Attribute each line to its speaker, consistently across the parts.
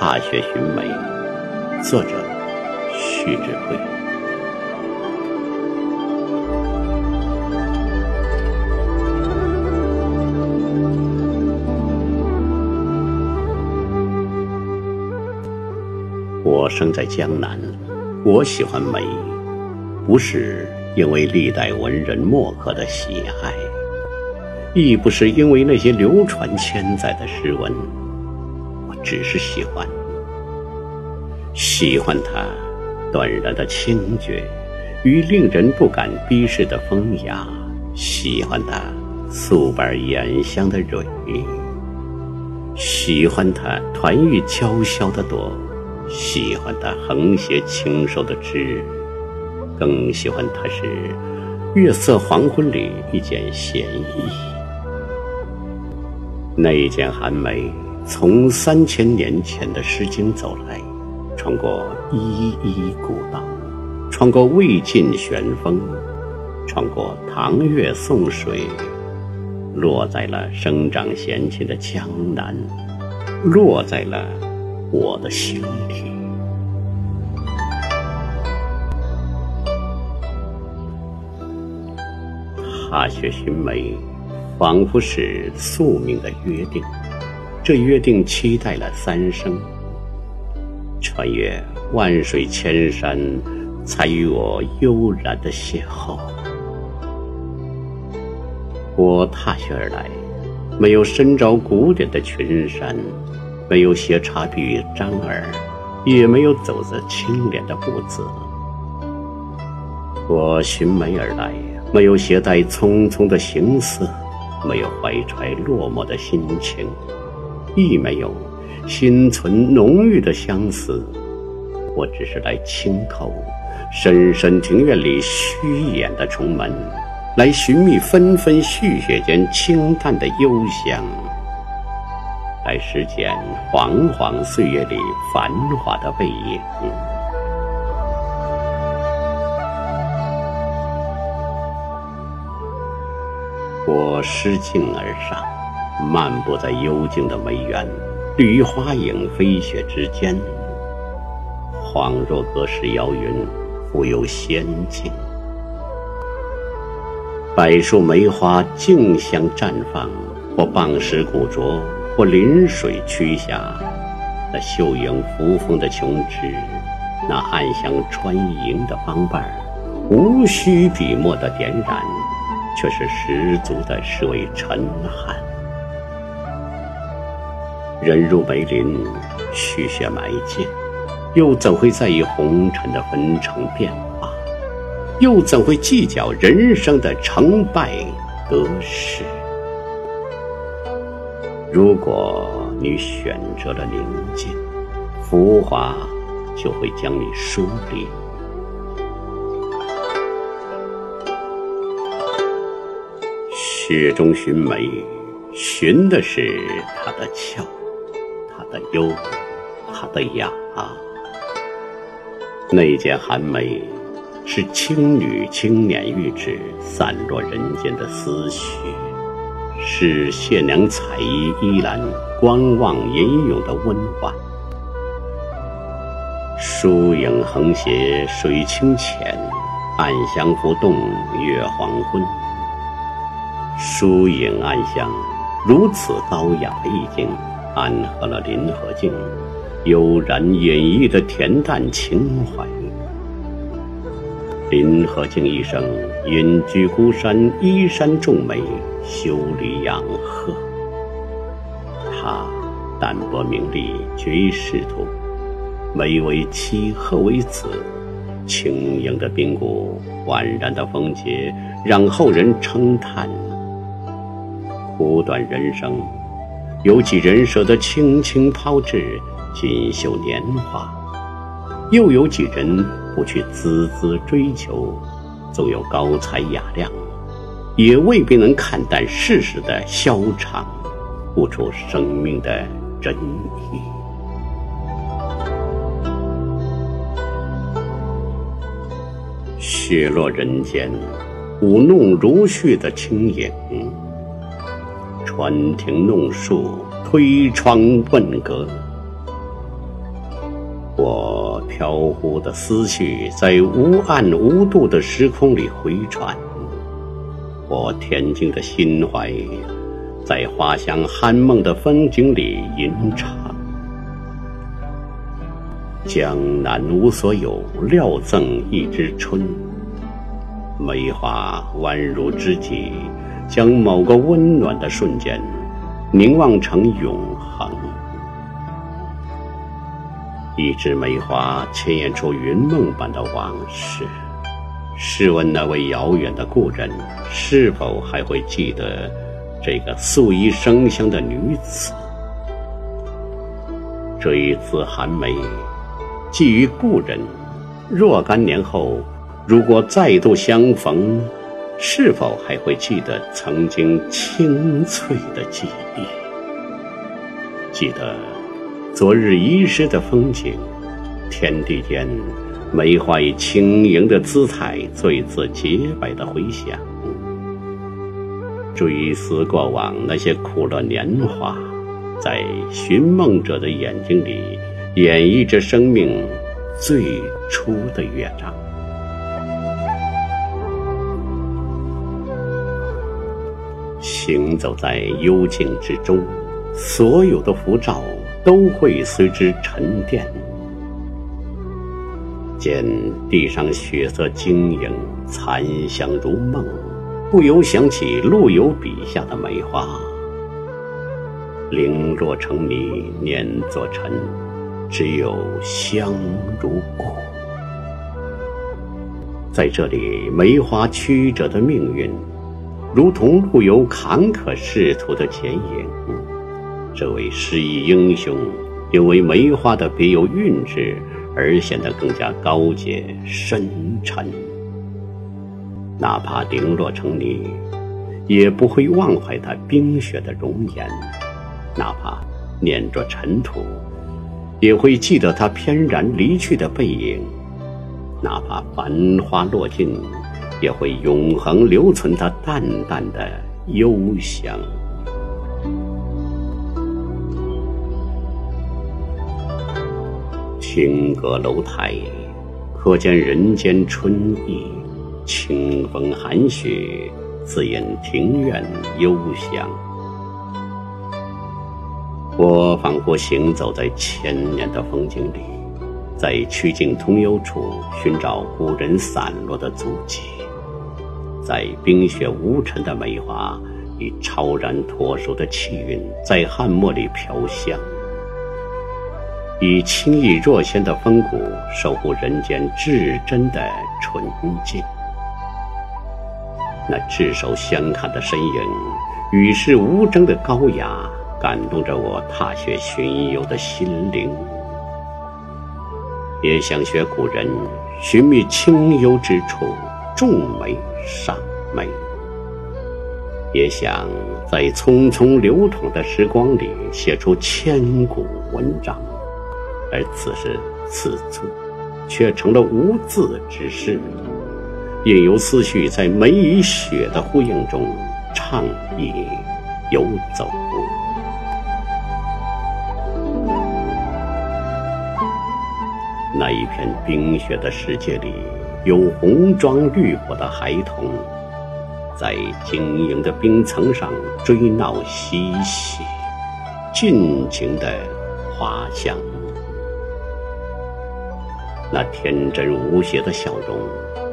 Speaker 1: 踏雪寻梅，作者徐志辉。我生在江南，我喜欢梅，不是因为历代文人墨客的喜爱，亦不是因为那些流传千载的诗文。只是喜欢，喜欢它断然的清绝与令人不敢逼视的风雅，喜欢它素白眼香的蕊，喜欢它团玉娇羞的朵，喜欢它横斜清瘦的枝，更喜欢它是月色黄昏里一件闲衣，那一件寒梅。从三千年前的《诗经》走来，穿过依依古道，穿过魏晋玄风，穿过唐月宋水，落在了生长闲情的江南，落在了我的心里。踏雪寻梅，仿佛是宿命的约定。这约定期待了三生，穿越万水千山，才与我悠然的邂逅。我踏雪而来，没有深着古典的群山，没有携茶笔张耳，也没有走着清廉的步子。我寻梅而来，没有携带匆匆的行色，没有怀揣落寞的心情。亦没有心存浓郁的相思，我只是来轻叩深深庭院里虚掩的重门，来寻觅纷纷絮雪间清淡的幽香，来拾捡煌煌岁月里繁华的背影。我失敬而上。漫步在幽静的梅园，绿花影飞雪之间，恍若隔世遥云，复有仙境。柏树梅花竞相绽放，或傍石古拙，或临水曲下。那秀影扶风的琼枝，那暗香穿营的芳瓣无需笔墨的点染，却是十足的是为尘汉。人入梅林，续雪埋剑，又怎会在意红尘的纷呈变化？又怎会计较人生的成败得失？如果你选择了宁静，浮华就会将你疏离。雪中寻梅，寻的是它的俏。的幽，它的雅。那件寒梅，是青女青年玉指散落人间的思绪，是谢娘彩衣依然观望吟咏的温婉。疏影横斜水清浅，暗香浮动月黄昏。疏影暗香，如此高雅的意境。暗合了林和靖悠然隐逸的恬淡情怀。林和靖一生隐居孤山，依山种梅，修篱养鹤。他淡泊名利，绝仕途。梅为妻，鹤为子。轻盈的髌骨，宛然的风节，让后人称叹。苦短人生。有几人舍得轻轻抛掷锦绣年华？又有几人不去孜孜追求？纵有高才雅量，也未必能看淡世事的消长，悟出生命的真意。雪落人间，舞弄如絮的轻影。穿庭弄树，推窗问阁。我飘忽的思绪在无岸无度的时空里回转，我恬静的心怀在花香酣梦的风景里吟唱。江南无所有，料赠一枝春。梅花宛如知己，将某个温暖的瞬间凝望成永恒。一枝梅花牵引出云梦般的往事，试问那位遥远的故人，是否还会记得这个素衣生香的女子？追思寒梅，寄于故人。若干年后，如果再度相逢，是否还会记得曾经清脆的记忆？记得。昨日遗失的风景，天地间，梅花以轻盈的姿态，最自洁白的回响。追思过往那些苦乐年华，在寻梦者的眼睛里，演绎着生命最初的乐章。行走在幽静之中，所有的浮躁。都会随之沉淀。见地上血色晶莹，残香如梦，不由想起陆游笔下的梅花。零落成泥碾作尘，只有香如故。在这里，梅花曲折的命运，如同陆游坎坷仕途的剪影。这位诗意英雄，因为梅花的别有韵致而显得更加高洁深沉。哪怕零落成泥，也不会忘怀他冰雪的容颜；哪怕碾着尘土，也会记得他翩然离去的背影；哪怕繁花落尽，也会永恒留存它淡淡的幽香。青阁楼台，可见人间春意；清风寒雪，自引庭院幽香。我仿佛行走在千年的风景里，在曲径通幽处寻找古人散落的足迹，在冰雪无尘的梅花以超然脱俗的气韵，在汉墨里飘香。以清逸若仙的风骨守护人间至真的纯净，那炙手相看的身影，与世无争的高雅，感动着我踏雪巡游的心灵。也想学古人，寻觅清幽之处，种梅赏梅。也想在匆匆流淌的时光里，写出千古文章。而此时此处，却成了无字之诗，任由思绪在梅与雪的呼应中畅意游走。那一片冰雪的世界里，有红妆绿裹的孩童，在晶莹的冰层上追闹嬉戏，尽情的滑翔。那天真无邪的笑容，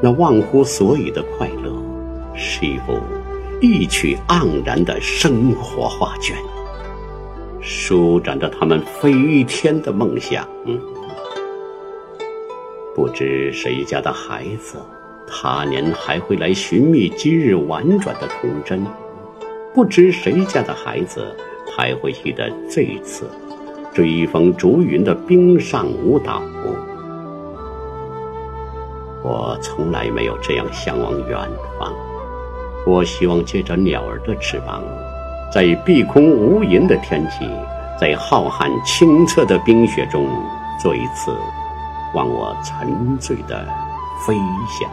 Speaker 1: 那忘乎所以的快乐，是一幅意趣盎然的生活画卷，舒展着他们飞天的梦想。不知谁家的孩子，他年还会来寻觅今日婉转的童真？不知谁家的孩子，还会记得这一次追风逐云的冰上舞蹈？我从来没有这样向往远方。我希望借着鸟儿的翅膀，在碧空无垠的天际，在浩瀚清澈的冰雪中，做一次忘我沉醉的飞翔。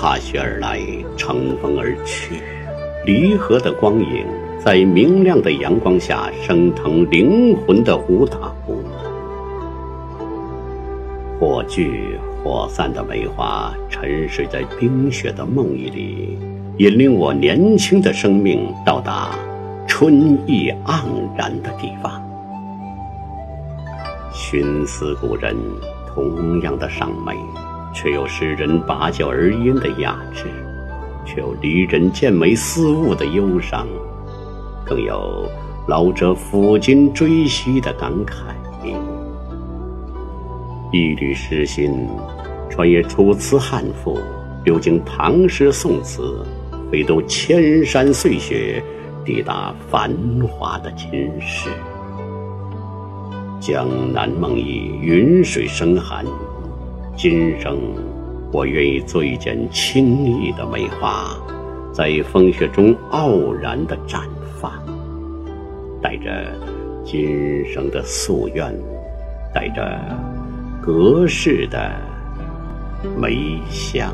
Speaker 1: 踏雪而来，乘风而去，离合的光影。在明亮的阳光下升腾灵魂的舞蹈。或聚或散的梅花，沉睡在冰雪的梦呓里，引领我年轻的生命到达春意盎然的地方。寻思故人，同样的尚美，却有诗人把酒而吟的雅致，却有离人见美思物的忧伤，更有老者抚今追昔的感慨。一缕诗心，穿越楚辞汉赋，流经唐诗宋词，飞渡千山碎雪，抵达繁华的今世。江南梦已，云水生寒。今生，我愿意做一剪轻逸的梅花，在风雪中傲然的绽放，带着今生的夙愿，带着。隔世的梅香。